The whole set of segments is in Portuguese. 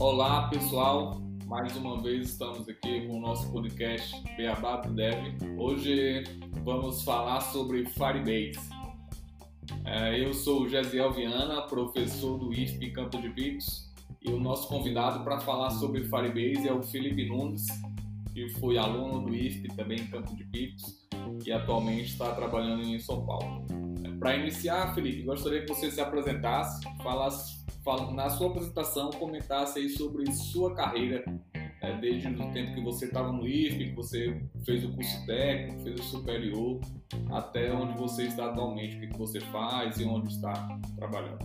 Olá pessoal, mais uma vez estamos aqui com o nosso podcast Beabá do Dev. Hoje vamos falar sobre Firebase. É, eu sou o Gesiel Viana, professor do IFP Campo de Picos, e o nosso convidado para falar sobre Firebase é o Felipe Nunes, que foi aluno do IFP também em Campo de Picos e atualmente está trabalhando em São Paulo. É, para iniciar, Felipe, gostaria que você se apresentasse, falasse na sua apresentação comentasse aí sobre sua carreira é, desde o tempo que você estava no IFP, que você fez o curso técnico, fez o superior, até onde você está atualmente, o que você faz e onde está trabalhando.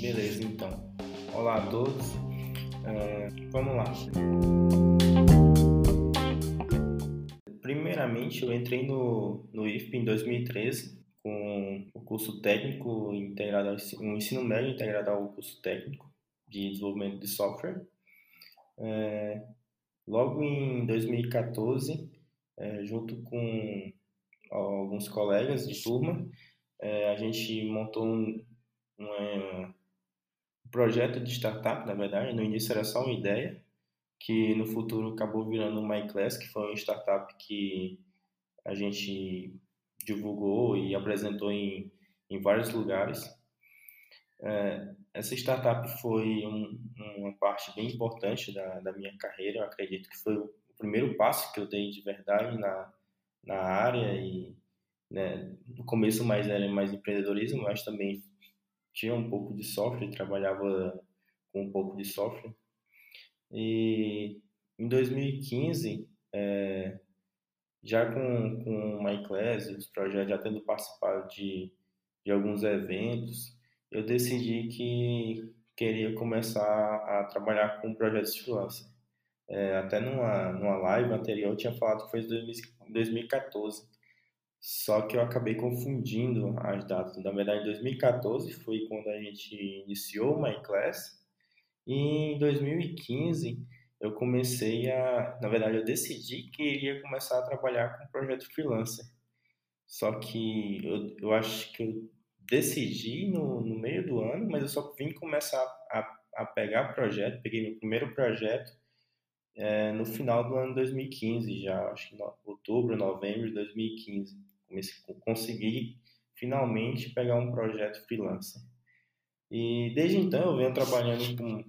Beleza, então. Olá a todos. É, vamos lá. Primeiramente, eu entrei no, no IFP em 2013 com o curso técnico integrado ao um ensino médio integrado ao curso técnico de desenvolvimento de software. É, logo em 2014, é, junto com alguns colegas de turma, é, a gente montou um, um, projeto de startup, na verdade. No início era só uma ideia, que no futuro acabou virando uma MyClass, que foi uma startup que a gente divulgou e apresentou em, em vários lugares. É, essa startup foi um, uma parte bem importante da, da minha carreira. Eu acredito que foi o primeiro passo que eu dei de verdade na, na área e né, no começo mais era mais empreendedorismo, mas também tinha um pouco de software, trabalhava com um pouco de software. E em 2015, é, já com, com MyClass, os projetos, já tendo participado de, de alguns eventos, eu decidi que queria começar a trabalhar com projetos de freelancer. É, até numa, numa live anterior eu tinha falado que foi em 2014, só que eu acabei confundindo as datas. Na verdade, 2014 foi quando a gente iniciou o MyClass, e em 2015 eu comecei a, na verdade, eu decidi que iria começar a trabalhar com projeto freelancer. Só que eu, eu acho que eu decidi no, no meio do ano, mas eu só vim começar a, a pegar projeto, peguei meu primeiro projeto é, no final do ano 2015, já acho que no, outubro, novembro de 2015. Comecei, consegui finalmente pegar um projeto freelancer. E desde então eu venho trabalhando com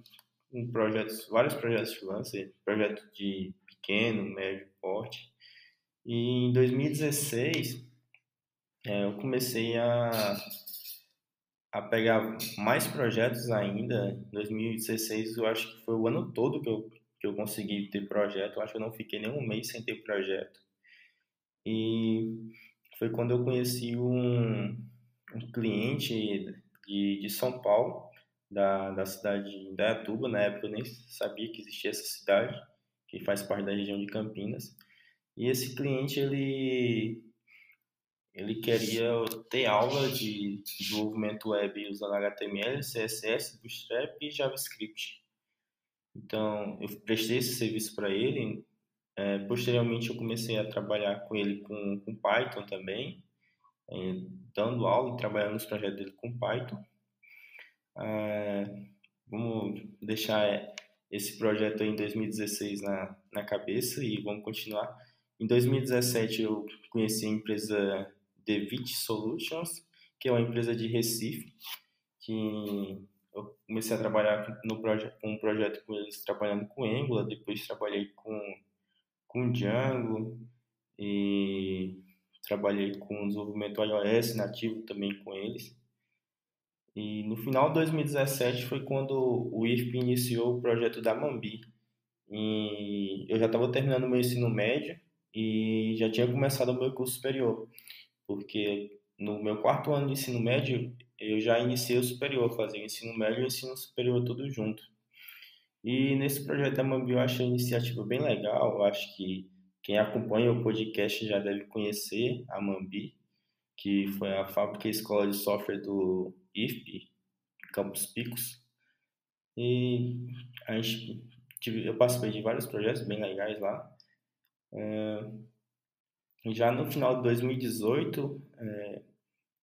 em projetos, vários projetos freelancer, projeto de pequeno, médio porte. E em 2016 é, eu comecei a, a pegar mais projetos ainda. Em 2016 eu acho que foi o ano todo que eu, que eu consegui ter projeto. Eu acho que eu não fiquei nem um mês sem ter projeto. E foi quando eu conheci um, um cliente de, de São Paulo da, da cidade de Indaiatuba. Na época eu nem sabia que existia essa cidade, que faz parte da região de Campinas. E esse cliente, ele, ele queria ter aula de desenvolvimento web usando HTML, CSS, Bootstrap e JavaScript. Então, eu prestei esse serviço para ele. É, posteriormente, eu comecei a trabalhar com ele com, com Python também, dando aula e trabalhando nos projetos dele com Python. É, vamos deixar esse projeto em 2016 na, na cabeça e vamos continuar. Em 2017 eu conheci a empresa Devit Solutions, que é uma empresa de Recife, que eu comecei a trabalhar no projeto, com um projeto com eles trabalhando com Angular, depois trabalhei com, com Django e trabalhei com desenvolvimento iOS nativo também com eles. E no final de 2017 foi quando o IFP iniciou o projeto da Mambi. E eu já estava terminando meu ensino médio e já tinha começado o meu curso superior, porque no meu quarto ano de ensino médio eu já iniciei o superior, fazia o ensino médio e o ensino superior tudo junto. E nesse projeto da Mambi eu achei a iniciativa bem legal, eu acho que quem acompanha o podcast já deve conhecer a Mambi, que foi a fábrica e escola de software do IFP, Campos Picos. E a gente, eu participei de vários projetos bem legais lá. É, já no final de 2018, é,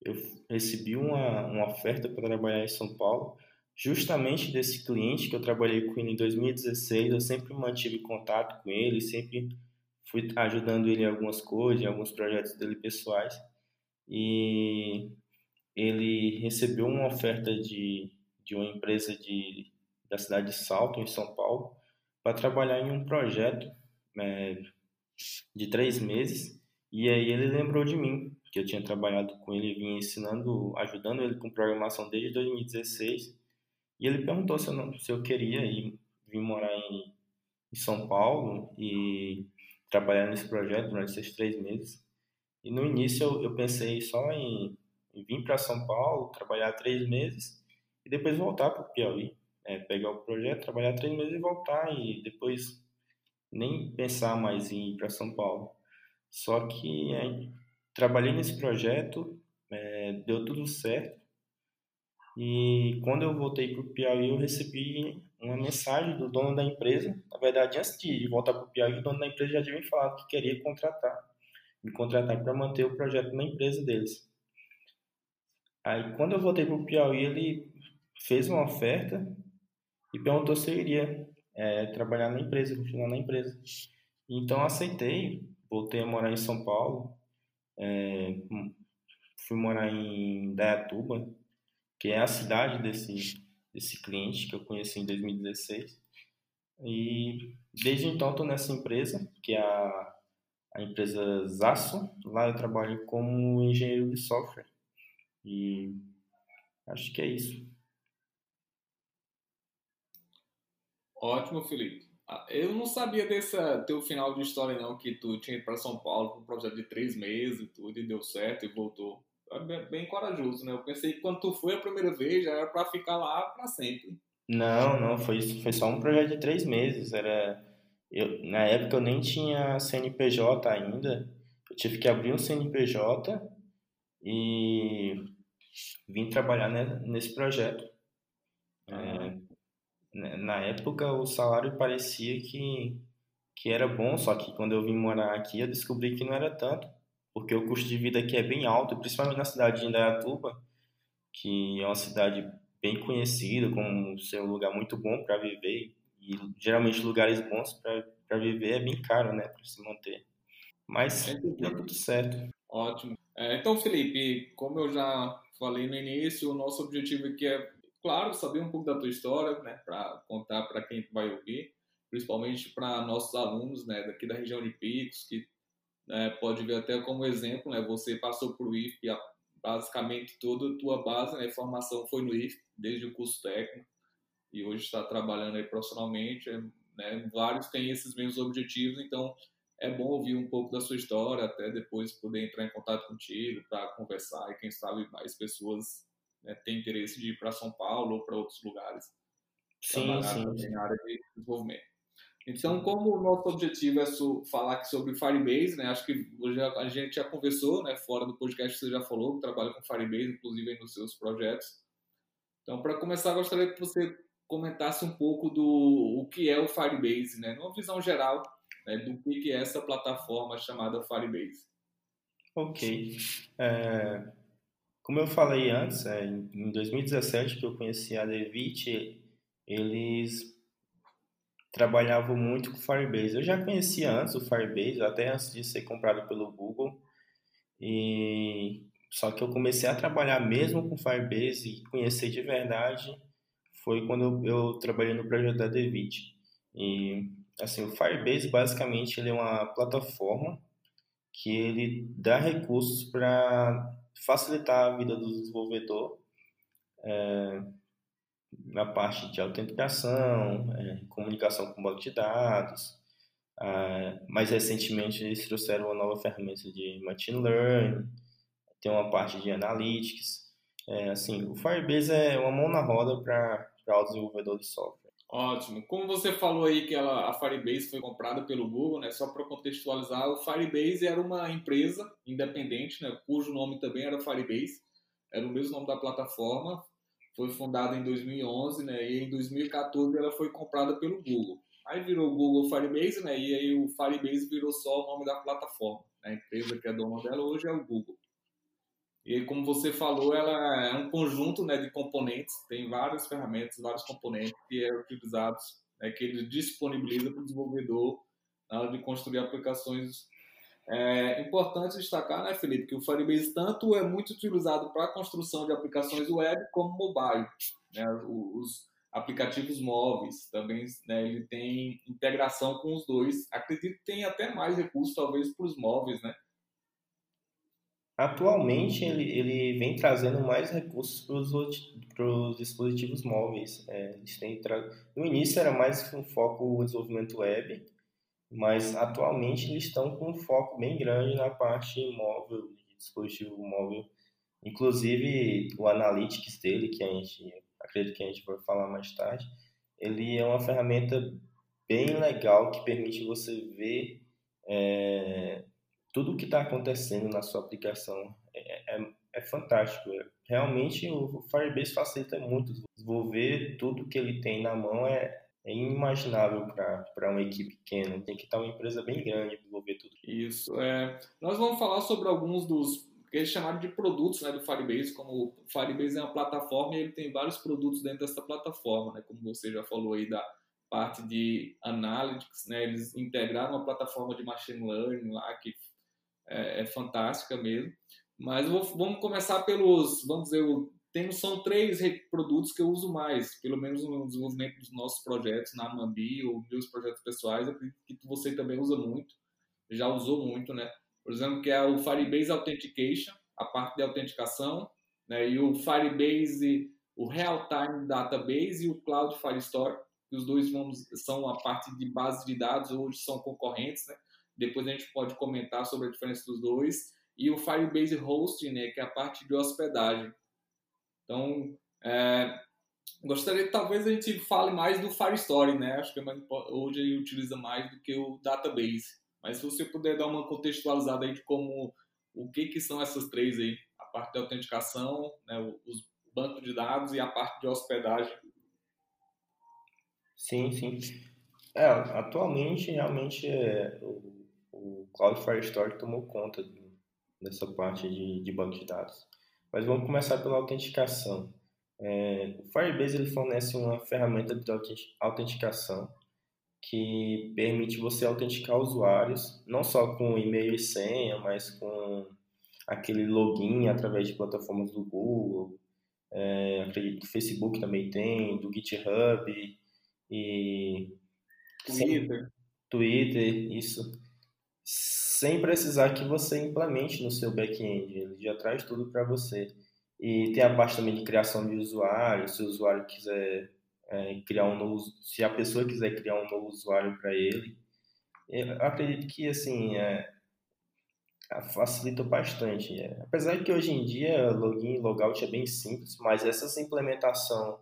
eu recebi uma, uma oferta para trabalhar em São Paulo, justamente desse cliente que eu trabalhei com ele em 2016. Eu sempre mantive contato com ele, sempre fui ajudando ele em algumas coisas, em alguns projetos dele pessoais. E ele recebeu uma oferta de, de uma empresa de, da cidade de Salto, em São Paulo, para trabalhar em um projeto é, de três meses. E aí ele lembrou de mim, que eu tinha trabalhado com ele, vinha ensinando, ajudando ele com programação desde 2016. E ele perguntou se eu, não, se eu queria ir, vir morar em, em São Paulo e trabalhar nesse projeto durante esses três meses. E no início eu, eu pensei só em, em vir para São Paulo, trabalhar três meses e depois voltar para o Piauí. É, pegar o projeto, trabalhar três meses e voltar e depois nem pensar mais em ir para São Paulo. Só que é, trabalhei nesse projeto, é, deu tudo certo. E quando eu voltei para o Piauí, eu recebi uma mensagem do dono da empresa. Na verdade, antes de voltar para o Piauí, o dono da empresa já tinha me falado que queria contratar, me contratar para manter o projeto na empresa deles. Aí, quando eu voltei para o Piauí, ele fez uma oferta e perguntou se eu iria é, trabalhar na empresa, continuar na empresa. Então, aceitei, voltei a morar em São Paulo, é, fui morar em Dayatuba, que é a cidade desse, desse cliente que eu conheci em 2016. E desde então estou nessa empresa, que é a, a empresa Zasso. Lá eu trabalho como engenheiro de software. E acho que é isso. Ótimo, Felipe. Ah, eu não sabia desse teu final de história, não, que tu tinha ido para São Paulo com um projeto de três meses e tudo, e deu certo e voltou. É bem, corajoso, né? Eu pensei que quando tu foi a primeira vez já era para ficar lá para sempre. Não, não, foi, foi só um projeto de três meses. Era, eu, na época eu nem tinha CNPJ ainda. Eu tive que abrir um CNPJ e vim trabalhar nesse projeto. É, né, na época o salário parecia que, que era bom, só que quando eu vim morar aqui eu descobri que não era tanto, porque o custo de vida aqui é bem alto, principalmente na cidade de Indaiatuba, que é uma cidade bem conhecida como ser um lugar muito bom para viver e geralmente lugares bons para viver é bem caro, né, para se manter. Mas deu tudo certo. Ótimo. É, então, Felipe, como eu já falei no início, o nosso objetivo aqui é claro, saber um pouco da tua história, né, para contar para quem vai ouvir, principalmente para nossos alunos, né, daqui da região de Picos, que né, pode ver até como exemplo, né, você passou por o IF, basicamente toda a tua base, né, formação foi no IF, desde o curso técnico, e hoje está trabalhando aí profissionalmente, né, vários têm esses mesmos objetivos, então é bom ouvir um pouco da sua história, até depois poder entrar em contato contigo para conversar e quem sabe mais pessoas né, tem interesse de ir para São Paulo ou para outros lugares sim, sim, na área de desenvolvimento. Então, como o nosso objetivo é falar sobre Firebase, né? Acho que a gente já conversou, né? Fora do podcast você já falou trabalha com Firebase, inclusive nos seus projetos. Então, para começar, gostaria que você comentasse um pouco do o que é o Firebase, né? Numa visão geral, né? do que é essa plataforma chamada Firebase. Ok. É, como eu falei antes, é, em 2017 que eu conheci a Levit, eles trabalhavam muito com Firebase. Eu já conhecia antes o Firebase, até antes de ser comprado pelo Google. E só que eu comecei a trabalhar mesmo com Firebase e conhecer de verdade foi quando eu, eu trabalhei no projeto da Devit. E assim, o Firebase basicamente ele é uma plataforma que ele dá recursos para facilitar a vida do desenvolvedor é, na parte de autenticação, é, comunicação com banco de dados. É, mais recentemente, eles trouxeram uma nova ferramenta de machine learning, tem uma parte de analytics. É, assim, o Firebase é uma mão na roda para o desenvolvedor de software. Ótimo. Como você falou aí que ela, a Firebase foi comprada pelo Google, né? Só para contextualizar, o Firebase era uma empresa independente, né? Cujo nome também era Firebase. Era o mesmo nome da plataforma. Foi fundada em 2011, né? E em 2014 ela foi comprada pelo Google. Aí virou Google Firebase, né? E aí o Firebase virou só o nome da plataforma. A empresa que é dona dela hoje é o Google. E como você falou, ela é um conjunto né, de componentes, tem várias ferramentas, vários componentes que é utilizados, né, que ele disponibiliza para o desenvolvedor na hora de construir aplicações. É importante destacar, né, Felipe, que o Firebase tanto é muito utilizado para a construção de aplicações web como mobile. Né, os aplicativos móveis também, né, ele tem integração com os dois. Acredito que tem até mais recursos, talvez, para os móveis, né? Atualmente, ele, ele vem trazendo mais recursos para os dispositivos móveis. É, eles têm tra... No início era mais um foco no desenvolvimento web, mas atualmente eles estão com um foco bem grande na parte móvel, dispositivo móvel. Inclusive, o Analytics dele, que a gente acredito que a gente vai falar mais tarde, ele é uma ferramenta bem legal que permite você ver é, tudo o que está acontecendo na sua aplicação é, é, é fantástico. Realmente o Firebase facilita muito. Desenvolver tudo que ele tem na mão é, é inimaginável para uma equipe pequena. Tem que estar uma empresa bem grande para desenvolver tudo. Isso. É, nós vamos falar sobre alguns dos que eles chamaram de produtos né, do Firebase, como o Firebase é uma plataforma e ele tem vários produtos dentro dessa plataforma, né, como você já falou aí da parte de analytics, né, eles integraram uma plataforma de machine learning lá que é, é fantástica mesmo. Mas vou, vamos começar pelos, vamos dizer, tem, são três produtos que eu uso mais, pelo menos no desenvolvimento dos nossos projetos, na Amambi ou meus projetos pessoais, que você também usa muito, já usou muito, né? Por exemplo, que é o Firebase Authentication, a parte de autenticação, né? e o Firebase, o Real Time Database e o Cloud Firestore, que os dois vamos, são a parte de base de dados, hoje são concorrentes, né? Depois a gente pode comentar sobre a diferença dos dois. E o Firebase Hosting, né, que é a parte de hospedagem. Então, é, gostaria que talvez a gente fale mais do Firestore, né? Acho que é hoje ele utiliza mais do que o database. Mas se você puder dar uma contextualizada aí de como o que, que são essas três aí, a parte de autenticação, né, os bancos de dados e a parte de hospedagem. Sim, sim. É, atualmente realmente é, o o Cloud Firestore tomou conta dessa parte de, de banco de dados. Mas vamos começar pela autenticação. É, o Firebase ele fornece uma ferramenta de autenticação que permite você autenticar usuários, não só com e-mail e senha, mas com aquele login através de plataformas do Google, é, acredito que o Facebook também tem, do GitHub e Twitter. Twitter, isso sem precisar que você implemente no seu back-end. Ele já traz tudo para você. E tem a parte também de criação de usuário. Se o usuário quiser é, criar um novo, se a pessoa quiser criar um novo usuário para ele, eu acredito que assim é, facilita bastante. É. Apesar de que hoje em dia login e logout é bem simples, mas essa implementação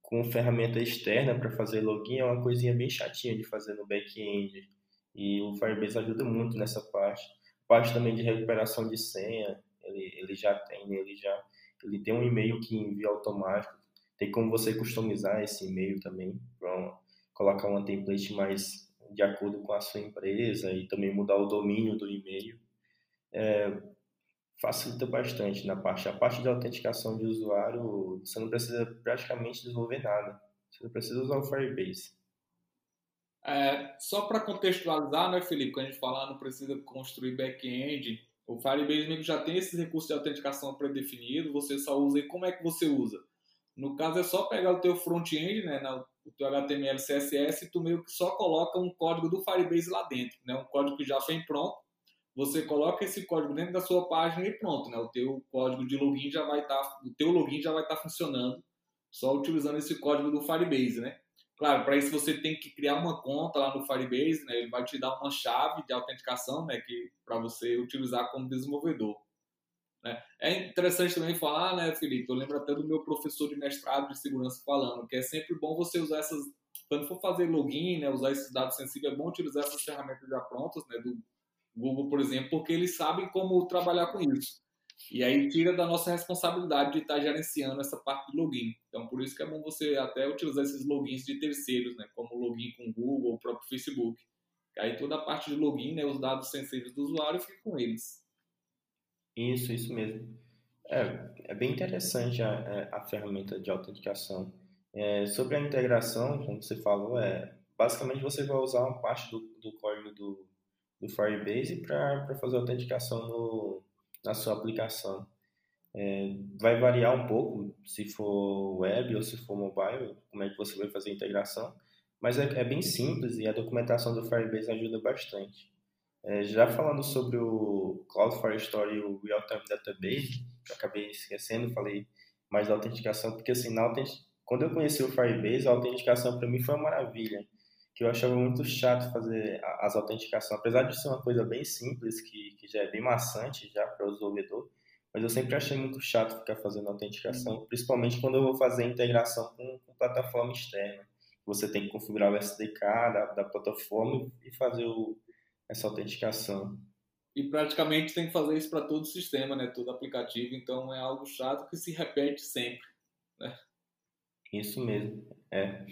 com ferramenta externa para fazer login é uma coisinha bem chatinha de fazer no back-end e o Firebase ajuda muito nessa parte. Parte também de recuperação de senha, ele, ele já tem, ele já ele tem um e-mail que envia automático. Tem como você customizar esse e-mail também, para colocar uma template mais de acordo com a sua empresa e também mudar o domínio do e-mail. É, facilita bastante na parte. A parte de autenticação de usuário, você não precisa praticamente desenvolver nada. Você precisa usar o Firebase. É, só para contextualizar, né, Felipe, quando a gente falar não precisa construir back-end, o Firebase mesmo já tem esses recursos de autenticação pré-definido, você só usa e como é que você usa? No caso é só pegar o teu front-end, né, o teu HTML, CSS e tu meio que só coloca um código do Firebase lá dentro, né, um código que já vem pronto. Você coloca esse código dentro da sua página e pronto, né? O teu código de login já vai estar, tá, o teu login já vai estar tá funcionando só utilizando esse código do Firebase, né? Claro, para isso você tem que criar uma conta lá no Firebase, né? Ele vai te dar uma chave de autenticação, né? Que para você utilizar como desenvolvedor. Né? É interessante também falar, né, Felipe? Eu lembro até do meu professor de mestrado de segurança falando que é sempre bom você usar essas, quando for fazer login, né? Usar esses dados sensíveis, é bom utilizar essas ferramentas já prontas, né? Do Google, por exemplo, porque eles sabem como trabalhar com isso. E aí tira da nossa responsabilidade de estar tá gerenciando essa parte de login. Então, por isso que é bom você até utilizar esses logins de terceiros, né? Como login com Google ou o próprio Facebook. Aí toda a parte de login, né, os dados sensíveis do usuário ficam com eles. Isso, isso mesmo. É, é bem interessante a, é, a ferramenta de autenticação. É, sobre a integração, como você falou, é basicamente você vai usar uma parte do, do código do, do Firebase para fazer a autenticação no, na sua aplicação. É, vai variar um pouco se for web ou se for mobile, como é que você vai fazer a integração, mas é, é bem simples e a documentação do Firebase ajuda bastante. É, já falando sobre o Cloud Firestore e o Real Time Database, que eu acabei esquecendo, falei mais da autenticação, porque assim, na quando eu conheci o Firebase, a autenticação para mim foi uma maravilha, que eu achava muito chato fazer as autenticações, apesar de ser uma coisa bem simples, que, que já é bem maçante já para o desenvolvedor, mas eu sempre achei muito chato ficar fazendo autenticação, uhum. principalmente quando eu vou fazer integração com, com plataforma externa. Você tem que configurar o SDK da, da plataforma e fazer o, essa autenticação. E praticamente tem que fazer isso para todo o sistema, né? todo aplicativo, então é algo chato que se repete sempre. Né? Isso mesmo. É.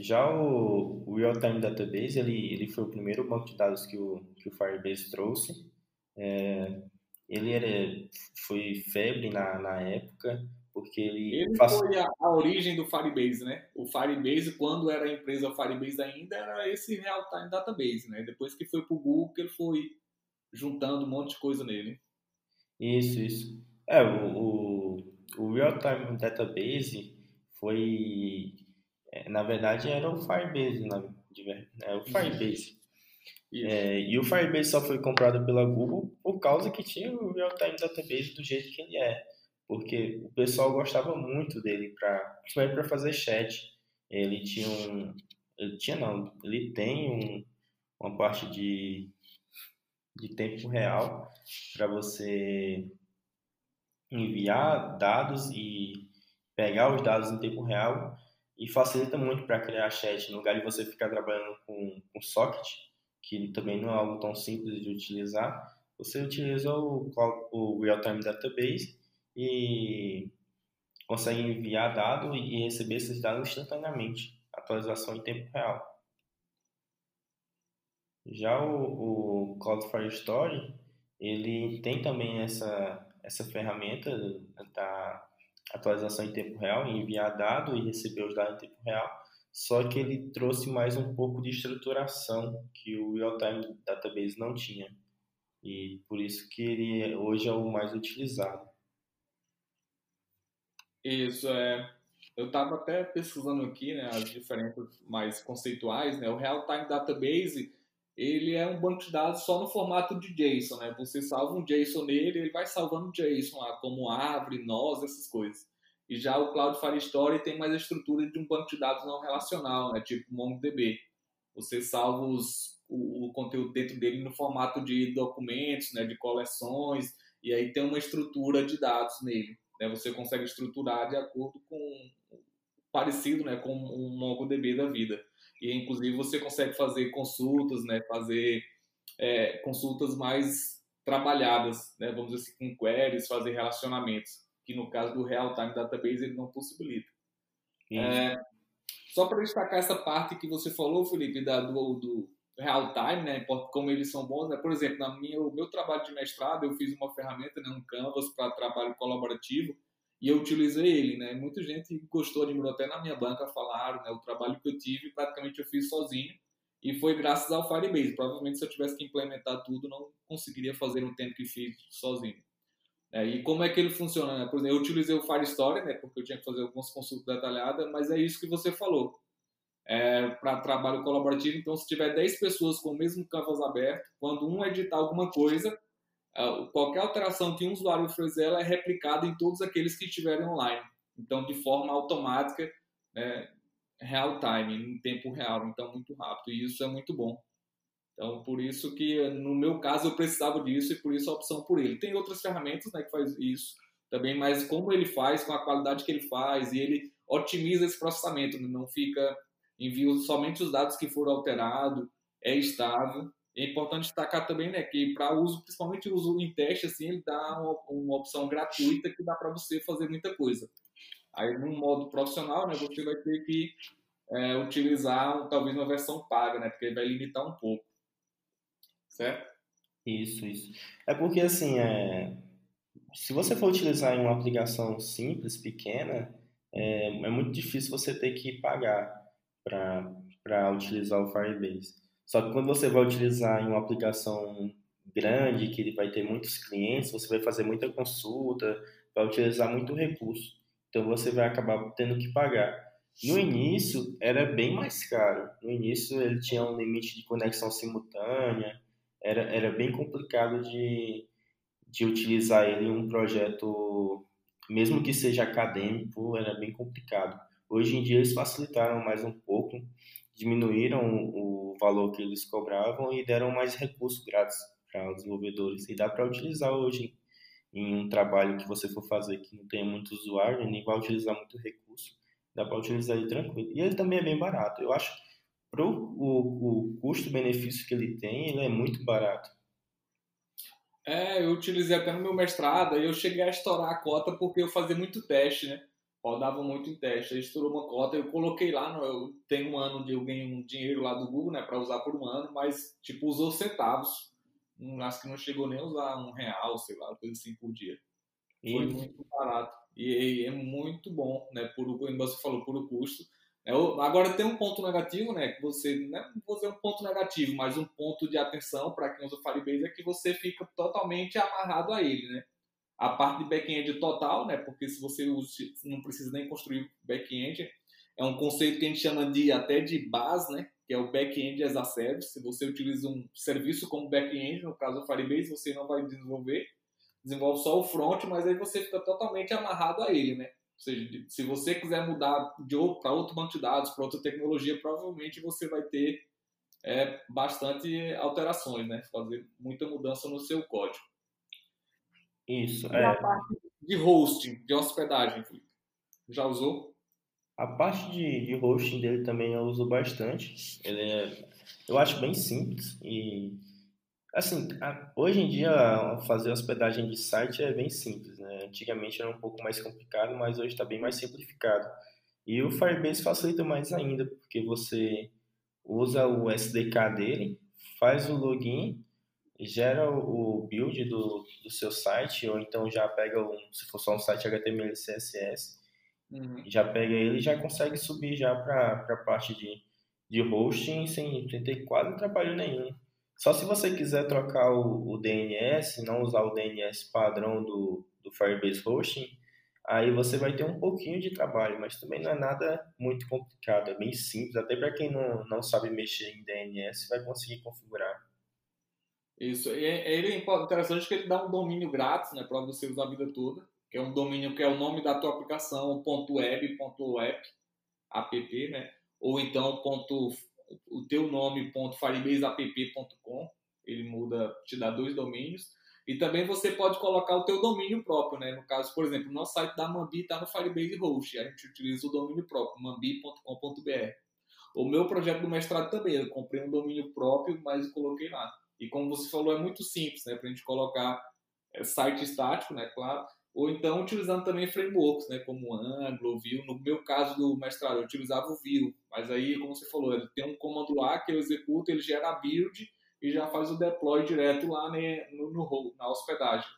Já o, o Real-Time Database, ele, ele foi o primeiro banco de dados que o, que o Firebase trouxe. É, ele era, foi febre na, na época, porque ele... Ele foi a, a, origem do Firebase, né? O Firebase, quando era a empresa Firebase ainda, era esse Real-Time Database, né? Depois que foi para o Google, que ele foi juntando um monte de coisa nele. Isso, isso. É, o, o, o Real-Time Database foi... Na verdade, era o Firebase, na, de, é, o Firebase. É, e o Firebase só foi comprado pela Google por causa que tinha o Real-Time Database do jeito que ele é. Porque o pessoal gostava muito dele, pra, principalmente para fazer chat. Ele tinha um. Ele tinha não, ele tem um, uma parte de, de tempo real para você enviar dados e pegar os dados em tempo real e facilita muito para criar chat. No lugar de você ficar trabalhando com, com socket, que também não é algo tão simples de utilizar, você utiliza o, o Real-Time Database e consegue enviar dado e receber esses dados instantaneamente, atualização em tempo real. Já o, o Cloud Firestore, ele tem também essa, essa ferramenta da atualização em tempo real, enviar dado e receber os dados em tempo real, só que ele trouxe mais um pouco de estruturação que o Real-Time Database não tinha. E por isso que ele hoje é o mais utilizado. Isso, é. Eu estava até pesquisando aqui né, as diferenças mais conceituais. Né? O Real-Time Database ele é um banco de dados só no formato de JSON. Né? Você salva um JSON nele, ele vai salvando JSON lá, como árvore, nós, essas coisas. E já o Cloud Firestore tem mais a estrutura de um banco de dados não relacional, né? tipo MongoDB. Você salva os, o, o, conteúdo dentro dele no formato de documentos, né? de coleções, e aí tem uma estrutura de dados nele. Né? Você consegue estruturar de acordo com parecido né? com um MongoDB da vida. E inclusive você consegue fazer consultas, né? fazer é, consultas mais trabalhadas, né? vamos dizer assim, com queries, fazer relacionamentos que no caso do Real Time Database ele não possibilita. É, só para destacar essa parte que você falou, Felipe, da, do, do Real Time, né, como eles são bons, né? por exemplo, na minha, o meu trabalho de mestrado eu fiz uma ferramenta, né, um Canvas para trabalho colaborativo e eu utilizei ele, né? Muita gente gostou, admirou até na minha banca, falaram, né? O trabalho que eu tive, praticamente eu fiz sozinho e foi graças ao Firebase. Provavelmente se eu tivesse que implementar tudo, não conseguiria fazer no tempo que fiz sozinho. É, e como é que ele funciona? Né? Por exemplo, eu utilizei o Firestore, né, porque eu tinha que fazer algumas consultas detalhadas, mas é isso que você falou. É, para trabalho colaborativo, então se tiver 10 pessoas com o mesmo canvas aberto, quando um editar alguma coisa, qualquer alteração que um usuário fizer ela é replicada em todos aqueles que estiverem online. Então, de forma automática, é, real time, em tempo real, então muito rápido. E isso é muito bom. Então, por isso que, no meu caso, eu precisava disso e por isso a opção por ele. Tem outras ferramentas né, que faz isso também, mas como ele faz, com a qualidade que ele faz, e ele otimiza esse processamento, né, não fica envia somente os dados que foram alterados, é estável. É importante destacar também né, que para uso, principalmente uso em teste, assim, ele dá uma, uma opção gratuita que dá para você fazer muita coisa. Aí, no modo profissional, né, você vai ter que é, utilizar talvez uma versão paga, né, porque ele vai limitar um pouco certo? Isso, isso. É porque, assim, é... se você for utilizar em uma aplicação simples, pequena, é, é muito difícil você ter que pagar para utilizar o Firebase. Só que quando você vai utilizar em uma aplicação grande, que ele vai ter muitos clientes, você vai fazer muita consulta, vai utilizar muito recurso. Então você vai acabar tendo que pagar. No início era bem mais caro. No início ele tinha um limite de conexão simultânea, era, era bem complicado de, de utilizar ele em um projeto, mesmo que seja acadêmico, era bem complicado. Hoje em dia eles facilitaram mais um pouco, diminuíram o valor que eles cobravam e deram mais recursos grátis para os desenvolvedores. E dá para utilizar hoje em um trabalho que você for fazer que não tenha muito usuário, nem vai utilizar muito recurso, dá para utilizar ele tranquilo. E ele também é bem barato. Eu acho para o, o custo-benefício que ele tem, ele é muito barato. É, eu utilizei até no meu mestrado e eu cheguei a estourar a cota porque eu fazia muito teste, né? Rodava muito em teste. Aí estourou uma cota, eu coloquei lá, no, eu tenho um ano de eu ganhei um dinheiro lá do Google, né, para usar por um ano, mas tipo usou centavos. acho que não chegou nem a usar um real, sei lá, coisa assim por dia. E... Foi muito barato. E, e, é muito bom, né? Por, como você falou, por o custo. É, agora tem um ponto negativo, né? Que você não é, dizer um ponto negativo, mas um ponto de atenção para quem usa o Firebase é que você fica totalmente amarrado a ele, né? A parte de back-end total, né? Porque se você usa, não precisa nem construir back-end, é um conceito que a gente chama de até de base, né? Que é o back-end as a service. Se você utiliza um serviço como back-end, no caso do Firebase, você não vai desenvolver, desenvolve só o front, mas aí você fica totalmente amarrado a ele, né? Ou seja, se você quiser mudar para outro banco de dados, para outra tecnologia, provavelmente você vai ter é, bastante alterações, né? Fazer muita mudança no seu código. Isso. E é... a parte de hosting, de hospedagem, Felipe? Já usou? A parte de, de hosting dele também eu uso bastante. Ele é, eu acho bem simples e Assim, hoje em dia fazer hospedagem de site é bem simples, né? Antigamente era um pouco mais complicado, mas hoje está bem mais simplificado. E o Firebase facilita mais ainda, porque você usa o SDK dele, faz o login, gera o build do, do seu site, ou então já pega, um, se for só um site HTML e CSS, uhum. já pega ele e já consegue subir já para a parte de, de hosting sem, sem ter quase trabalho nenhum. Só se você quiser trocar o, o DNS, não usar o DNS padrão do, do Firebase Hosting, aí você vai ter um pouquinho de trabalho, mas também não é nada muito complicado, é bem simples, até para quem não, não sabe mexer em DNS vai conseguir configurar. Isso, e é, ele é interessante que ele dá um domínio grátis, né, para você usar a vida toda, que é um domínio que é o nome da tua aplicação, .web, .app, app, né, ou então ponto o teu nome .firebaseapp.com, ele muda, te dá dois domínios. E também você pode colocar o teu domínio próprio, né? No caso, por exemplo, o nosso site da Mambi está no Firebase Host, a gente utiliza o domínio próprio, mambi.com.br. O meu projeto do mestrado também, eu comprei um domínio próprio, mas coloquei lá. E como você falou, é muito simples, né? Para a gente colocar é, site estático, né? Claro ou então utilizando também frameworks, né, como Angular, Vue. No meu caso do mestrado, eu utilizava o Vue, mas aí, como você falou, ele tem um comando lá que eu executo, ele gera a build e já faz o deploy direto lá no, no na hospedagem.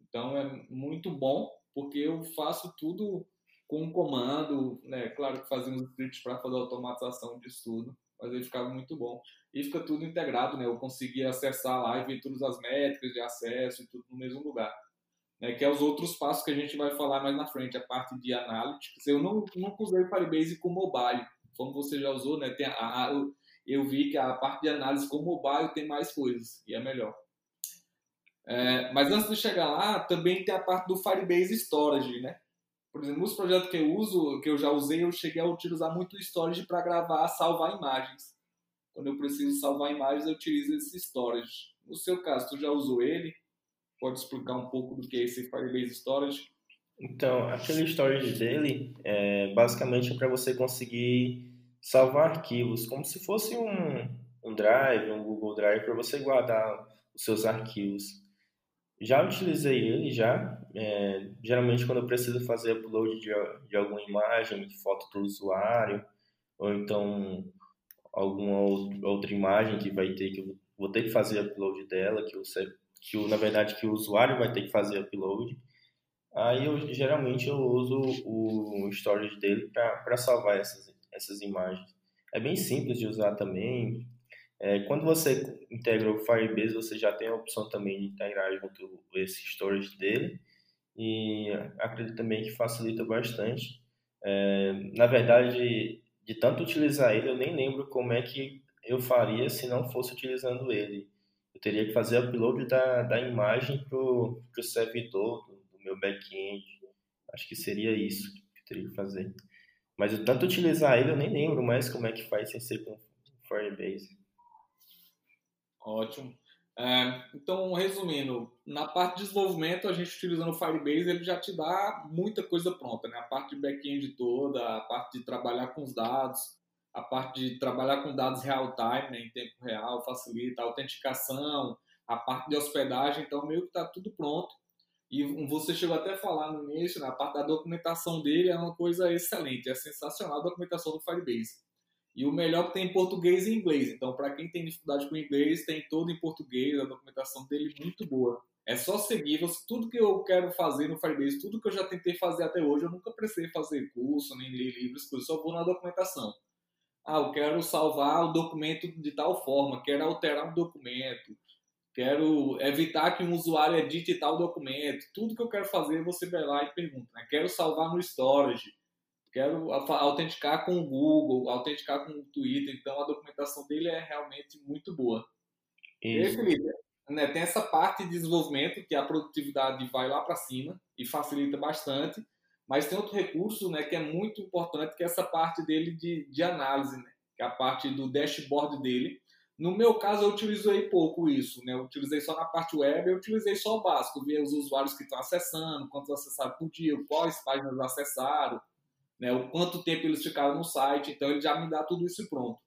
Então é muito bom, porque eu faço tudo com um comando, né? Claro que fazemos scripts para fazer a automatização disso tudo, mas ele ficava muito bom. E fica tudo integrado, né? Eu conseguia acessar lá e ver todas as métricas de acesso e tudo no mesmo lugar né, que é os outros passos que a gente vai falar mais na frente, a parte de analytics. Eu não, usei o Firebase com mobile, como você já usou, né? Tem a, a, eu vi que a parte de análise com mobile tem mais coisas e é melhor. É, mas antes de chegar lá, também tem a parte do Firebase Storage, né? Por exemplo, nos projetos que eu uso, que eu já usei, eu cheguei a utilizar muito o storage para gravar, salvar imagens. Quando eu preciso salvar imagens, eu utilizo esse storage. No seu caso, tu já usou ele? Pode explicar um pouco do que é esse Firebase Storage? Então, aquele storage dele é basicamente para você conseguir salvar arquivos, como se fosse um, um Drive, um Google Drive, para você guardar os seus arquivos. Já utilizei ele, já. É, geralmente, quando eu preciso fazer upload de, de alguma imagem, foto do usuário, ou então alguma outra imagem que vai ter que eu vou ter que fazer upload dela, que você que o, na verdade que o usuário vai ter que fazer upload. Aí eu geralmente eu uso o storage dele para salvar essas, essas imagens. É bem simples de usar também. É, quando você integra o Firebase, você já tem a opção também de integrar junto esse storage dele. E acredito também que facilita bastante. É, na verdade, de tanto utilizar ele, eu nem lembro como é que eu faria se não fosse utilizando ele. Eu teria que fazer upload da, da imagem para o servidor do, do meu back-end. Acho que seria isso que eu teria que fazer. Mas eu tanto utilizar ele, eu nem lembro mais como é que faz sem ser com Firebase. Ótimo. É, então, resumindo, na parte de desenvolvimento, a gente utilizando o Firebase, ele já te dá muita coisa pronta, né? A parte de back-end toda, a parte de trabalhar com os dados, a parte de trabalhar com dados real-time, né, em tempo real, facilita a autenticação, a parte de hospedagem, então meio que está tudo pronto. E você chegou até a falar no início, na parte da documentação dele é uma coisa excelente, é sensacional a documentação do Firebase. E o melhor que tem em português e inglês. Então, para quem tem dificuldade com inglês, tem todo em português, a documentação dele é muito boa. É só seguir. Tudo que eu quero fazer no Firebase, tudo que eu já tentei fazer até hoje, eu nunca precisei fazer curso, nem ler livros, coisas, só vou na documentação. Ah, eu quero salvar o documento de tal forma, quero alterar um documento, quero evitar que um usuário edite tal documento. Tudo que eu quero fazer, você vai lá e pergunta. Né? Quero salvar no storage quero autenticar com o Google, autenticar com o Twitter, então a documentação dele é realmente muito boa. Isso. E, Felipe, né, tem essa parte de desenvolvimento que a produtividade vai lá para cima e facilita bastante, mas tem outro recurso né, que é muito importante, que é essa parte dele de, de análise, né, que é a parte do dashboard dele. No meu caso, eu utilizei pouco isso, né? Eu utilizei só na parte web, eu utilizei só o básico, ver os usuários que estão acessando, quantos acessaram por dia, quais páginas acessaram, né, o quanto tempo eles ficaram no site, então ele já me dá tudo isso pronto.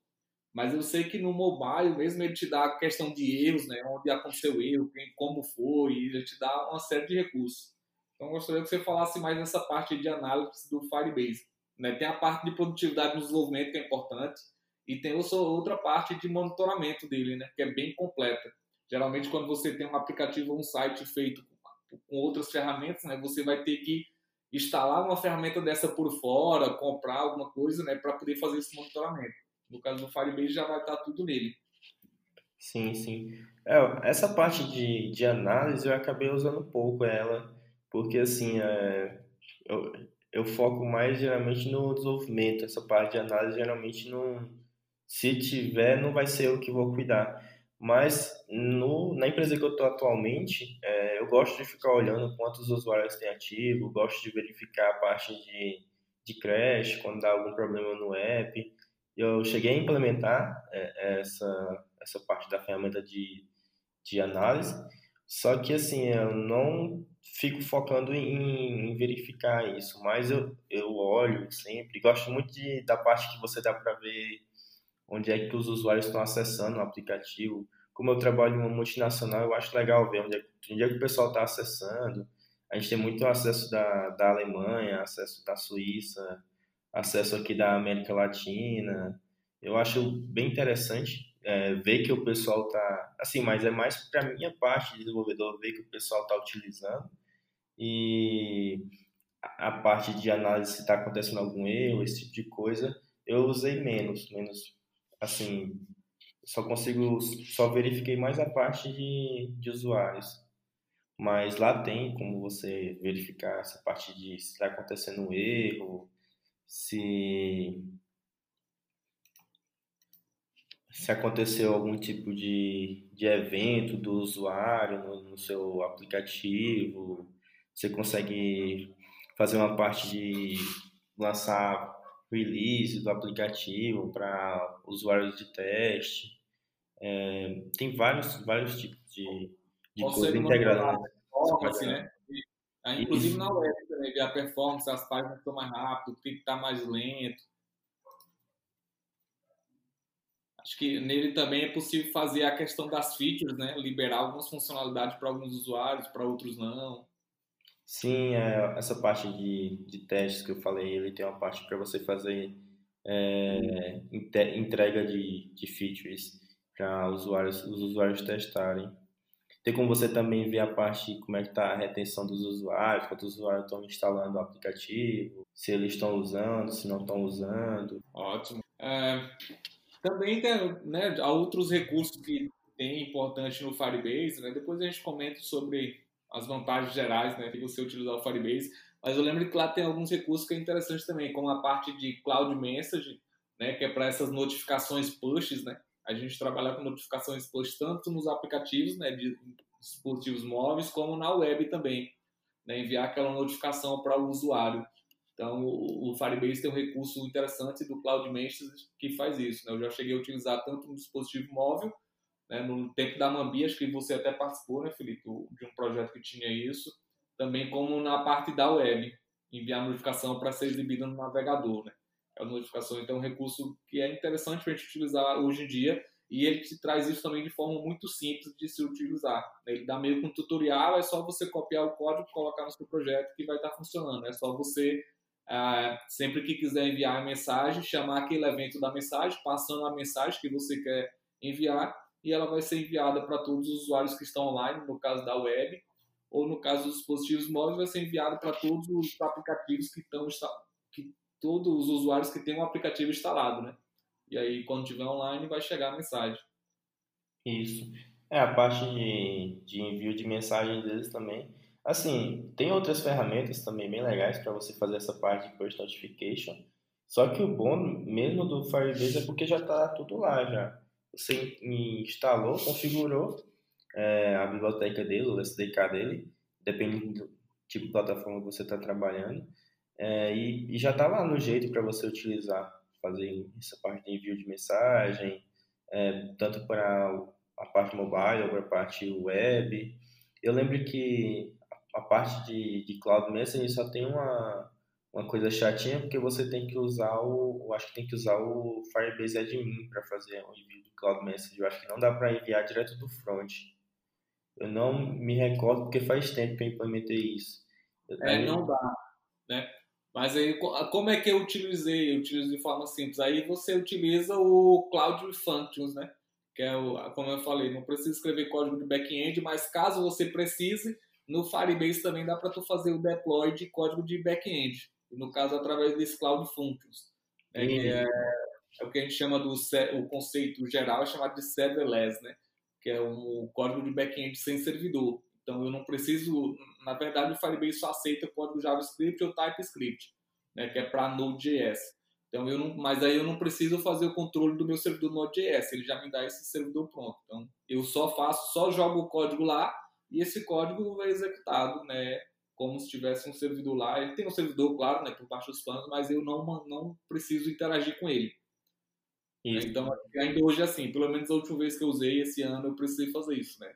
Mas eu sei que no mobile, mesmo ele te dá a questão de erros, né, onde aconteceu erro, como foi, ele te dá uma série de recursos. Então gostaria que você falasse mais nessa parte de análise do Firebase. Né? Tem a parte de produtividade no desenvolvimento, que é importante, e tem outra parte de monitoramento dele, né, que é bem completa. Geralmente, quando você tem um aplicativo ou um site feito com outras ferramentas, né, você vai ter que instalar uma ferramenta dessa por fora, comprar alguma coisa, né, para poder fazer esse monitoramento. No caso do Firebase já vai estar tudo nele. Sim, sim. É, essa parte de, de análise eu acabei usando pouco ela, porque assim, é, eu, eu foco mais geralmente no desenvolvimento. Essa parte de análise geralmente não. Se tiver, não vai ser eu que vou cuidar. Mas no, na empresa que eu estou atualmente, é, eu gosto de ficar olhando quantos usuários tem ativo, gosto de verificar a parte de, de crash, quando dá algum problema no app. Eu cheguei a implementar é, essa, essa parte da ferramenta de, de análise, só que assim, eu não fico focando em, em verificar isso, mas eu, eu olho sempre, gosto muito de, da parte que você dá para ver onde é que os usuários estão acessando o aplicativo. Como eu trabalho em uma multinacional, eu acho legal ver onde é, onde é que o pessoal está acessando. A gente tem muito acesso da, da Alemanha, acesso da Suíça, acesso aqui da América Latina. Eu acho bem interessante é, ver que o pessoal está. Assim, mas é mais para minha parte de desenvolvedor ver que o pessoal está utilizando. E a parte de análise se está acontecendo algum erro, esse tipo de coisa, eu usei menos, menos assim, só consigo, só verifiquei mais a parte de, de usuários. Mas lá tem como você verificar essa parte de se está acontecendo um erro, se, se aconteceu algum tipo de, de evento do usuário no, no seu aplicativo. Você consegue fazer uma parte de lançar release do aplicativo para usuários de teste. É, tem vários, vários tipos de, de coisa integrada. Performance, né? E, inclusive Isso. na web também, ver a performance, as páginas estão mais rápido, o que está mais lento. Acho que nele também é possível fazer a questão das features, né? Liberar algumas funcionalidades para alguns usuários, para outros não. Sim, é, essa parte de, de testes que eu falei, ele tem uma parte para você fazer é, entrega de, de features para usuários, os usuários testarem. Tem como você também ver a parte como é que está a retenção dos usuários, quantos usuários estão instalando o aplicativo, se eles estão usando, se não estão usando. Ótimo. É, também tem né, há outros recursos que tem importante no Firebase, né? Depois a gente comenta sobre as vantagens gerais né, de você utilizar o Firebase. Mas eu lembro que lá tem alguns recursos que é interessante também, como a parte de Cloud Message, né, que é para essas notificações pushes, né? A gente trabalha com notificações push tanto nos aplicativos, né, de dispositivos móveis, como na web também, né, enviar aquela notificação para o usuário. Então, o, o Firebase tem um recurso interessante do Cloud Message que faz isso. Né? Eu já cheguei a utilizar tanto no dispositivo móvel né? No tempo da Mambi, acho que você até participou, né, Felipe, de um projeto que tinha isso, também como na parte da web, enviar notificação para ser exibida no navegador. Né? A notificação então, é um recurso que é interessante para a gente utilizar hoje em dia e ele te traz isso também de forma muito simples de se utilizar. Né? Ele dá meio que um tutorial, é só você copiar o código, colocar no seu projeto que vai estar funcionando. É só você, ah, sempre que quiser enviar a mensagem, chamar aquele evento da mensagem, passando a mensagem que você quer enviar e ela vai ser enviada para todos os usuários que estão online, no caso da web, ou no caso dos dispositivos móveis, vai ser enviada para todos os aplicativos que estão que todos os usuários que têm um aplicativo instalado, né? E aí quando tiver online vai chegar a mensagem. Isso. É a parte de, de envio de mensagem deles também. Assim, tem outras ferramentas também bem legais para você fazer essa parte de push notification. Só que o bom mesmo do Firebase é porque já está tudo lá já você instalou, configurou é, a biblioteca dele, o SDK dele, dependendo do tipo de plataforma que você está trabalhando, é, e, e, já está lá no jeito para você utilizar, fazer essa parte de envio de mensagem, é, tanto para a parte mobile ou para a parte web. Eu lembro que a, parte de, de Cloud Messaging só tem uma, uma coisa chatinha porque você tem que usar o, eu acho que tem que usar o Firebase Admin para fazer o envio do Cloud Message. Eu acho que não dá para enviar direto do front. Eu não me recordo porque faz tempo que eu implementei isso. É, não dá, né? Mas aí, como é que eu utilizei? Eu utilizo de forma simples. Aí você utiliza o Cloud Functions, né? Que é o, como eu falei, não precisa escrever código de back-end, mas caso você precise, no Firebase também dá para tu fazer o deploy de código de back-end no caso através desse Cloud Functions, né, que é, é, o que a gente chama do o conceito geral é chamado de serverless, né, que é um código de back-end sem servidor. Então eu não preciso, na verdade o Firebase só aceita código JavaScript ou TypeScript, né, que é para Node.js. Então eu não, mas aí eu não preciso fazer o controle do meu servidor Node.js, ele já me dá esse servidor pronto. Então eu só faço, só jogo o código lá e esse código é executado, né, como se tivesse um servidor lá. Ele tem um servidor, claro, né, por baixo dos panos, mas eu não, não preciso interagir com ele. Isso. Então, ainda hoje, assim, pelo menos a última vez que eu usei esse ano, eu precisei fazer isso, né?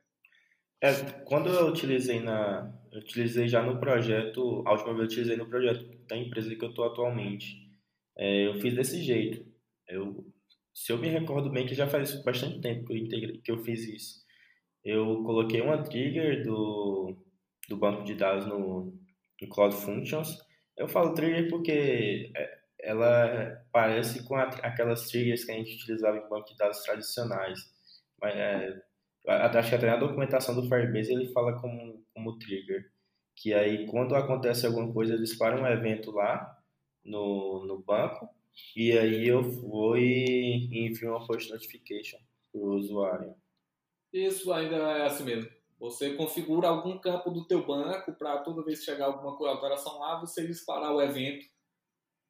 É, quando eu utilizei na, eu utilizei já no projeto, a última vez eu utilizei no projeto da empresa que eu estou atualmente, é, eu fiz desse jeito. Eu, se eu me recordo bem, que já faz bastante tempo que eu, integrei, que eu fiz isso. Eu coloquei uma trigger do do banco de dados no, no Cloud Functions. Eu falo trigger porque é, ela parece com a, aquelas triggers que a gente utilizava em banco de dados tradicionais. Mas, é, acho que até na documentação do Firebase ele fala como, como trigger. Que aí, quando acontece alguma coisa, eles param um evento lá no, no banco e aí eu vou e envio uma push notification para o usuário. Isso ainda é assim mesmo. Você configura algum campo do teu banco para toda vez que chegar alguma alteração lá, você disparar o evento,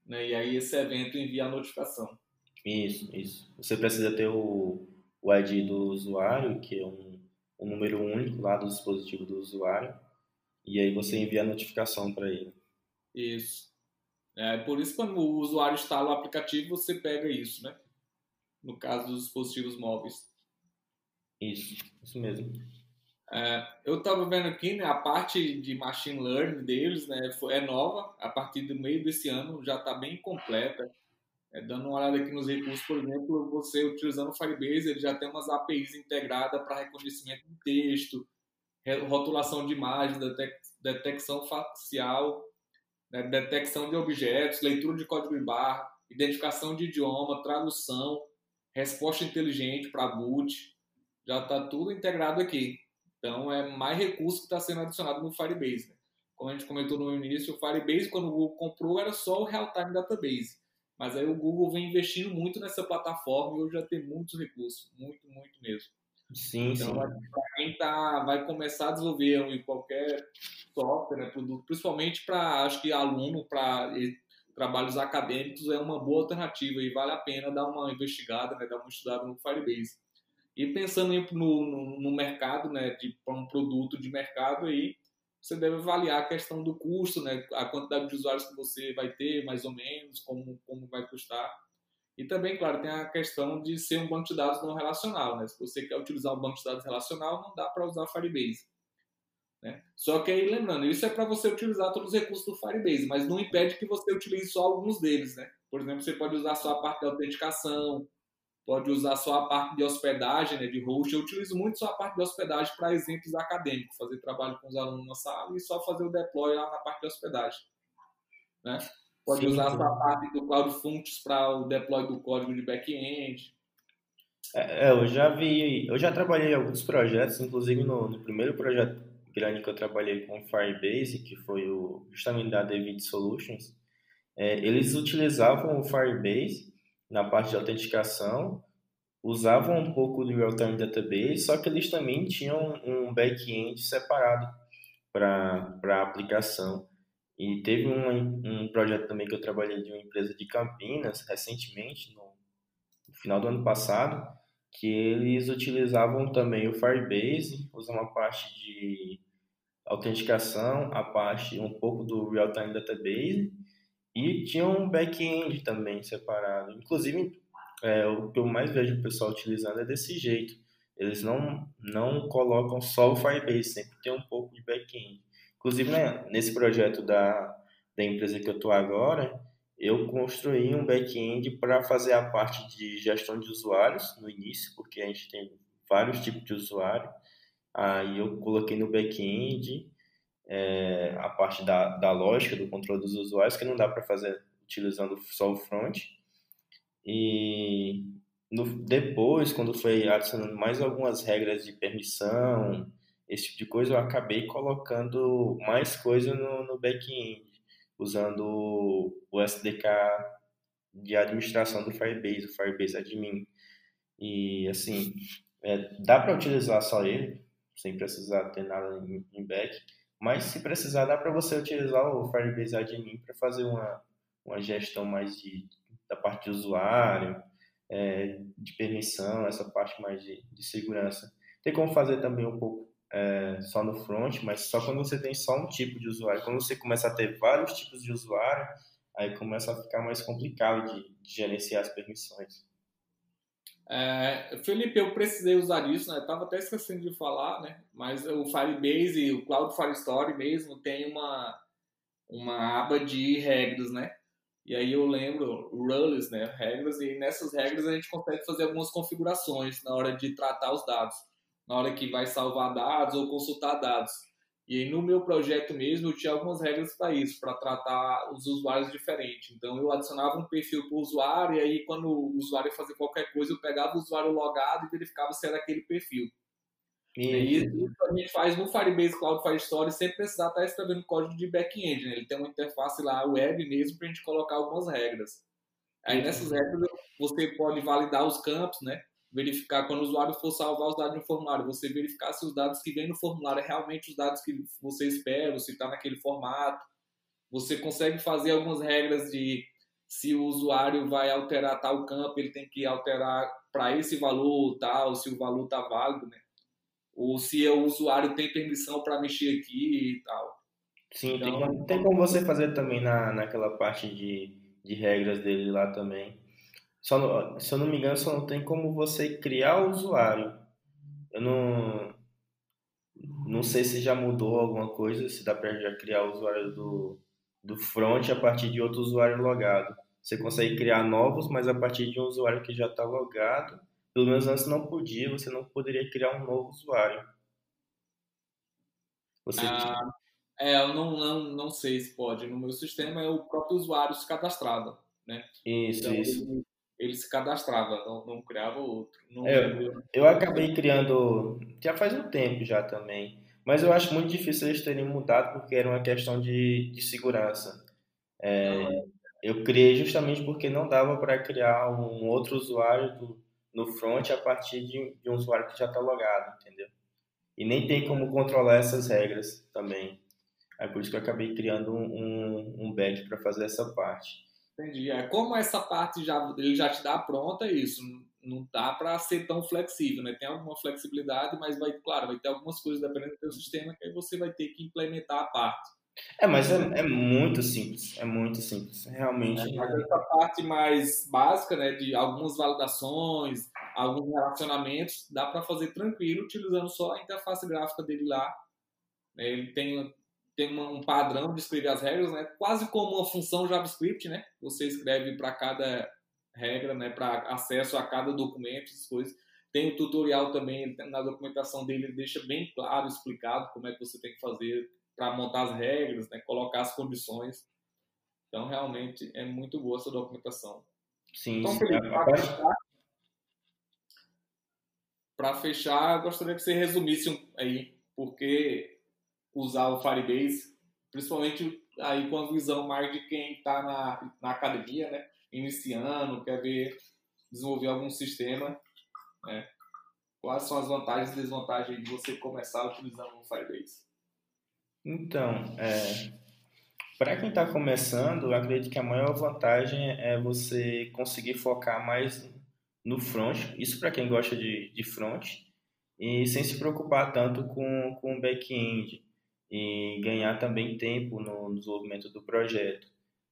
né? E aí esse evento envia a notificação. Isso, isso. Você precisa ter o, o ID do usuário, que é um, um número único lá do dispositivo do usuário, e aí você envia a notificação para ele. Isso. É por isso quando o usuário instala o aplicativo, você pega isso, né? No caso dos dispositivos móveis. Isso, isso mesmo. É, eu estava vendo aqui, né, a parte de machine learning deles, né, é nova, a partir do meio desse ano já está bem completa. É, dando uma olhada aqui nos recursos, por exemplo, você utilizando o Firebase, ele já tem umas APIs integradas para reconhecimento de texto, rotulação de imagens, detecção facial, né, detecção de objetos, leitura de código de barra, identificação de idioma, tradução, resposta inteligente para boot, já está tudo integrado aqui. Então é mais recurso que está sendo adicionado no Firebase. Né? Como a gente comentou no início, o Firebase, quando o Google comprou, era só o Real-Time Database. Mas aí o Google vem investindo muito nessa plataforma e hoje já tem muitos recursos, muito, muito mesmo. Sim, então. Para quem tá, vai começar a desenvolver em qualquer software, né, produto, principalmente para, acho que aluno, para trabalhos acadêmicos, é uma boa alternativa e vale a pena dar uma investigada, né, dar uma estudada no Firebase. E pensando no, no, no mercado, né, de um produto de mercado aí, você deve avaliar a questão do custo, né, a quantidade de usuários que você vai ter, mais ou menos, como, como vai custar. E também, claro, tem a questão de ser um banco de dados não relacional. Né? Se você quer utilizar um banco de dados relacional, não dá para usar Firebase. Né? Só que aí, lembrando, isso é para você utilizar todos os recursos do Firebase, mas não impede que você utilize só alguns deles. Né? Por exemplo, você pode usar só a parte de autenticação, pode usar só a parte de hospedagem, né, de host. Eu utilizo muito só a parte de hospedagem para exemplos acadêmicos, fazer trabalho com os alunos na sala e só fazer o deploy lá na parte de hospedagem. Né? Pode sim, usar sim. a parte do Cloud Functions para o deploy do código de back-end. É, é, eu já vi, eu já trabalhei em alguns projetos, inclusive no, no, primeiro projeto grande que eu trabalhei com Firebase, que foi o, justamente da David Solutions, é, eles utilizavam o Firebase na parte de autenticação, usavam um pouco do Real-Time Database, só que eles também tinham um back-end separado para a aplicação. E teve um, um projeto também que eu trabalhei de uma empresa de Campinas, recentemente, no, no final do ano passado, que eles utilizavam também o Firebase, usam a parte de autenticação, a parte um pouco do real-time database e tinha um back-end também separado. Inclusive, é, o que eu mais vejo o pessoal utilizando é desse jeito. Eles não, não colocam só o Firebase, sempre tem um pouco de back-end. Inclusive, né, nesse projeto da, da empresa que eu estou agora, eu construí um back-end para fazer a parte de gestão de usuários no início, porque a gente tem vários tipos de usuário. Aí eu coloquei no back-end é, a parte da, da lógica do controle dos usuários, que não dá para fazer utilizando só o front. E no, depois, quando foi adicionando mais algumas regras de permissão, esse tipo de coisa, eu acabei colocando mais coisa no, no back-end, usando o SDK de administração do Firebase, o Firebase Admin. E, assim, é, dá para utilizar só ele, sem precisar ter nada em, em back, mas se precisar, dá para você utilizar o Firebase Admin para fazer uma, uma gestão mais de, da parte de usuário, é, de permissão, essa parte mais de, de segurança. Tem como fazer também um pouco é, só no front, mas só quando você tem só um tipo de usuário. Quando você começa a ter vários tipos de usuário, aí começa a ficar mais complicado de, de gerenciar as permissões. É, Felipe, eu precisei usar isso, né? Tava até esquecendo de falar, né? Mas o Firebase e o Cloud Firestore mesmo tem uma, uma aba de regras, né? E aí eu lembro rules, né? Regras, e nessas regras a gente consegue fazer algumas configurações na hora de tratar os dados na hora que vai salvar dados ou consultar dados. E aí, no meu projeto mesmo, eu tinha algumas regras para isso, para tratar os usuários diferentes. Então, eu adicionava um perfil para o usuário, e aí, quando o usuário fazia qualquer coisa, eu pegava o usuário logado e verificava se era aquele perfil. E isso a gente faz no Firebase Cloud Firestore sem precisar estar escrevendo código de back-end. Né? Ele tem uma interface lá web mesmo para a gente colocar algumas regras. Aí nessas regras você pode validar os campos, né? Verificar quando o usuário for salvar os dados no formulário, você verificar se os dados que vêm no formulário é realmente os dados que você espera, se está naquele formato. Você consegue fazer algumas regras de se o usuário vai alterar tal campo, ele tem que alterar para esse valor tal, se o valor está válido, né? Ou se o usuário tem permissão para mexer aqui e tal. Sim, então, tem, como, tem como você fazer também na, naquela parte de, de regras dele lá também. Só se eu não me engano, só não tem como você criar o usuário. Eu não, não sei se já mudou alguma coisa, se dá para já criar o usuário do, do front a partir de outro usuário logado. Você consegue criar novos, mas a partir de um usuário que já está logado. Pelo menos antes não podia, você não poderia criar um novo usuário. Você ah, é, eu não, não, não sei se pode. No meu sistema é o próprio usuário se cadastrado. Né? Isso, então, isso ele se cadastrava, não, não criava outro. Não é, eu acabei criando já faz um tempo já também, mas eu acho muito difícil eles terem mudado porque era uma questão de, de segurança. É, eu criei justamente porque não dava para criar um outro usuário do, no front a partir de, de um usuário que já está logado, entendeu? E nem tem como controlar essas regras também. É por isso que eu acabei criando um, um, um back para fazer essa parte. Entendi. É, como essa parte já, ele já te dá pronta, é isso. Não dá para ser tão flexível, né? Tem alguma flexibilidade, mas vai, claro, vai ter algumas coisas dependendo do seu sistema que aí você vai ter que implementar a parte. É, mas é, é muito simples, é muito simples, realmente. É, mas essa parte mais básica, né, de algumas validações, alguns relacionamentos, dá para fazer tranquilo utilizando só a interface gráfica dele lá. Ele tem tem um padrão de escrever as regras, né? Quase como uma função JavaScript, né? Você escreve para cada regra, né? Para acesso a cada documento, essas coisas. Tem o tutorial também, na documentação dele ele deixa bem claro, explicado como é que você tem que fazer para montar as regras, né? Colocar as condições. Então, realmente, é muito boa essa documentação. Sim, então, Felipe, para fechar, para fechar, eu gostaria que você resumisse aí, porque usar o Firebase, principalmente aí com a visão mais de quem está na, na academia, né? Iniciando, quer ver desenvolver algum sistema, né? Quais são as vantagens e desvantagens de você começar utilizando o Firebase? Então, é, para quem está começando, eu acredito que a maior vantagem é você conseguir focar mais no front, isso para quem gosta de, de front, e sem se preocupar tanto com, com o back-end e ganhar também tempo no desenvolvimento do projeto.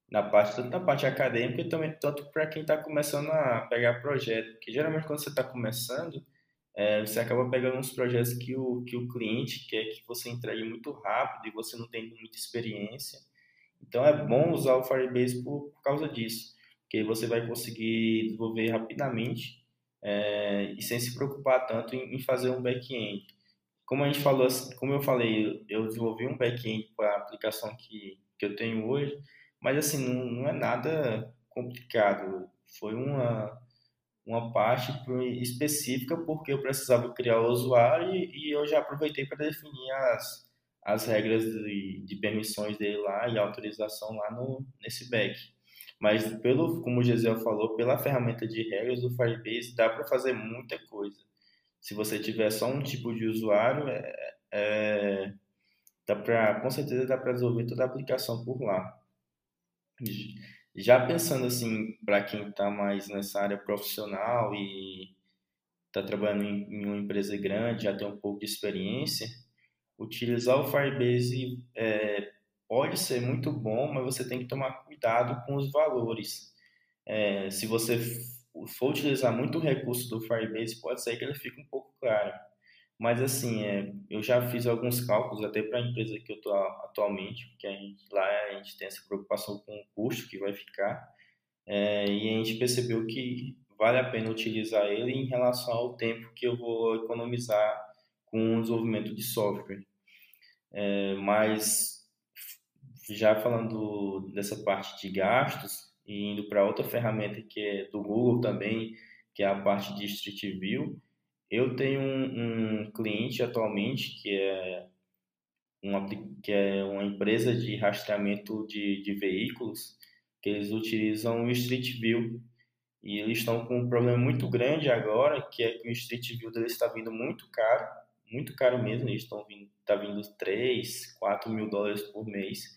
Na parte, tanto na parte acadêmica e também tanto para quem está começando a pegar projeto. Porque geralmente quando você está começando, é, você acaba pegando uns projetos que o, que o cliente quer que você entregue muito rápido e você não tem muita experiência. Então é bom usar o Firebase por, por causa disso, porque você vai conseguir desenvolver rapidamente é, e sem se preocupar tanto em, em fazer um back-end como a gente falou, como eu falei, eu desenvolvi um back-end para a aplicação que, que eu tenho hoje, mas assim, não, não é nada complicado. Foi uma, uma parte específica porque eu precisava criar o usuário e, eu já aproveitei para definir as, as regras de, de permissões dele lá e autorização lá no, nesse back. Mas pelo, como o Gisele falou, pela ferramenta de regras do Firebase dá para fazer muita coisa se você tiver só um tipo de usuário, é, é, dá pra, com certeza dá para resolver toda a aplicação por lá. Já pensando assim, para quem está mais nessa área profissional e está trabalhando em, uma empresa grande, já tem um pouco de experiência, utilizar o Firebase é, pode ser muito bom, mas você tem que tomar cuidado com os valores. É, se você for utilizar muito o recurso do Firebase, pode ser que ele fique um pouco caro. Mas assim, é, eu já fiz alguns cálculos até para a empresa que eu estou atualmente, porque a gente, lá a gente tem essa preocupação com o custo que vai ficar, é, e a gente percebeu que vale a pena utilizar ele em relação ao tempo que eu vou economizar com o desenvolvimento de software. É, mas já falando dessa parte de gastos, e indo para outra ferramenta que é do Google também, que é a parte de Street View. Eu tenho um, um cliente atualmente que é uma, que é uma empresa de rastreamento de, de veículos que eles utilizam o Street View e eles estão com um problema muito grande agora, que é que o Street View deles está vindo muito caro, muito caro mesmo, eles estão vindo, tá vindo 3, 4 mil dólares por mês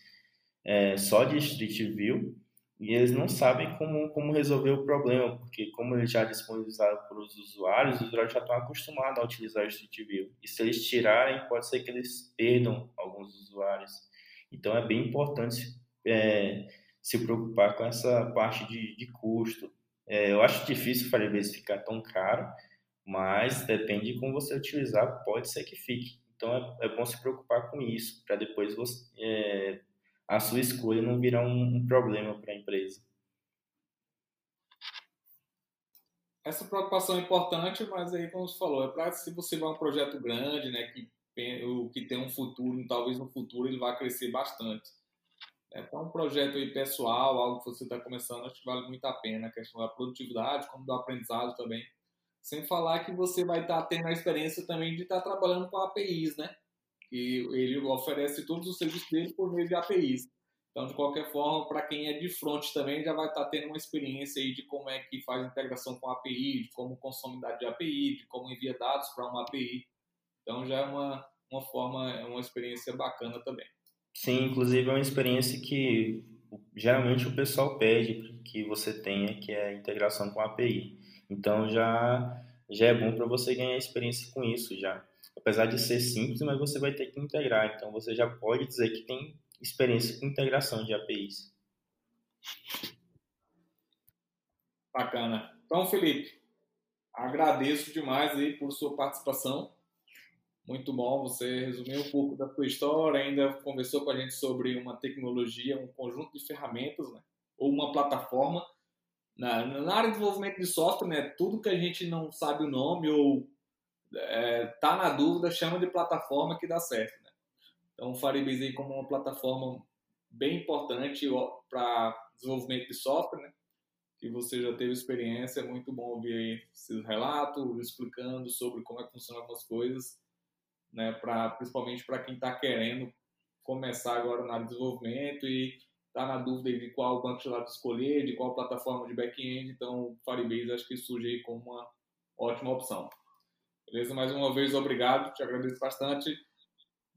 é, só de Street View e eles não sabem como, como resolver o problema, porque como eles já disponibilizaram para os usuários, os usuários já estão acostumados a utilizar o Street View. E se eles tirarem, pode ser que eles perdam alguns usuários. Então é bem importante é, se preocupar com essa parte de, de custo. É, eu acho difícil o Firebase ficar tão caro, mas depende de como você utilizar, pode ser que fique. Então é, é bom se preocupar com isso, para depois você, é, a sua escolha não virar um, um problema para a empresa. Essa preocupação é importante, mas aí, como você falou, é para se você vai um projeto grande, né, que, que tem um futuro, talvez no futuro ele vá crescer bastante. Então, um projeto aí pessoal, algo que você está começando, acho que vale muito a pena, a questão da produtividade, como do aprendizado também. Sem falar que você vai estar tá tendo a experiência também de estar tá trabalhando com APIs, né? Ele oferece todos os serviços dele por meio de APIs. Então, de qualquer forma, para quem é de front também já vai estar tá tendo uma experiência aí de como é que faz integração com a API, de como consome dados de API, de como envia dados para uma API. Então, já é uma, uma forma, é uma experiência bacana também. Sim, inclusive é uma experiência que geralmente o pessoal pede que você tenha, que é a integração com a API. Então, já, já é bom para você ganhar experiência com isso já. Apesar de ser simples, mas você vai ter que integrar. Então, você já pode dizer que tem experiência com integração de APIs. Bacana. Então, Felipe, agradeço demais aí por sua participação. Muito bom, você resumiu um pouco da sua história, ainda conversou com a gente sobre uma tecnologia, um conjunto de ferramentas, né? ou uma plataforma. Na, na área de desenvolvimento de software, né? tudo que a gente não sabe o nome ou é, tá na dúvida, chama de plataforma que dá certo. Né? Então, o Firebase como uma plataforma bem importante para desenvolvimento de software, né? que você já teve experiência, é muito bom ouvir esses relatos, explicando sobre como é que funcionam algumas coisas, né? pra, principalmente para quem está querendo começar agora no desenvolvimento e está na dúvida de qual banco de dados escolher, de qual plataforma de back-end, então o Firebase acho que surge aí como uma ótima opção. Beleza? Mais uma vez, obrigado, te agradeço bastante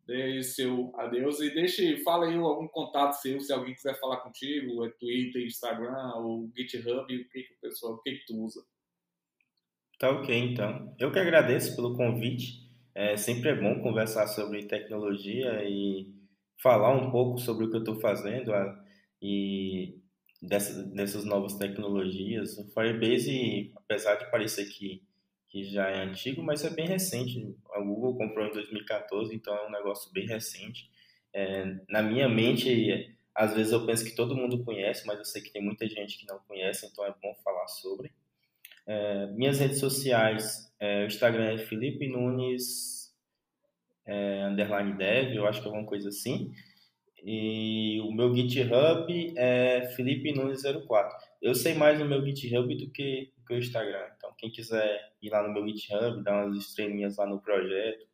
dê seu adeus e deixe, fala aí algum contato seu, se alguém quiser falar contigo, é Twitter, Instagram ou GitHub, o que, que o pessoal, o que, que tu usa? Tá ok, então. Eu que agradeço pelo convite. É sempre é bom conversar sobre tecnologia e falar um pouco sobre o que eu estou fazendo e dessas, dessas novas tecnologias. O Firebase, apesar de parecer que que já é antigo, mas é bem recente. A Google comprou em 2014, então é um negócio bem recente. É, na minha mente, às vezes eu penso que todo mundo conhece, mas eu sei que tem muita gente que não conhece, então é bom falar sobre. É, minhas redes sociais, é, o Instagram é Felipe Nunes é, underline dev, eu acho que é alguma coisa assim. E o meu GitHub é Felipe Nunes 04. Eu sei mais no meu GitHub do que, do que o Instagram. Quem quiser ir lá no meu GitHub, dar umas estrelinhas lá no projeto,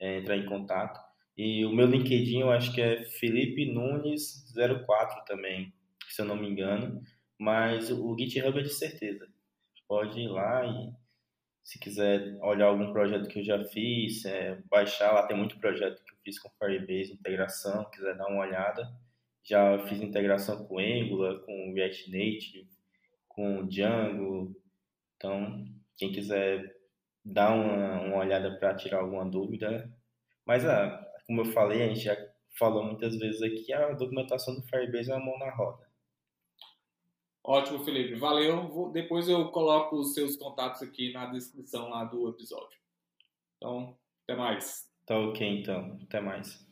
é, entrar em contato. E o meu LinkedIn eu acho que é Felipe Nunes 04 também, se eu não me engano. Mas o GitHub é de certeza. Pode ir lá e se quiser olhar algum projeto que eu já fiz, é, baixar, lá tem muito projeto que eu fiz com Firebase, integração, quiser dar uma olhada. Já fiz integração com Angular, com React Native, com Django. Então, quem quiser dar uma, uma olhada para tirar alguma dúvida. Mas, ah, como eu falei, a gente já falou muitas vezes aqui, a documentação do Firebase é uma mão na roda. Ótimo, Felipe. Valeu. Vou, depois eu coloco os seus contatos aqui na descrição lá do episódio. Então, até mais. Tá ok, então. Até mais.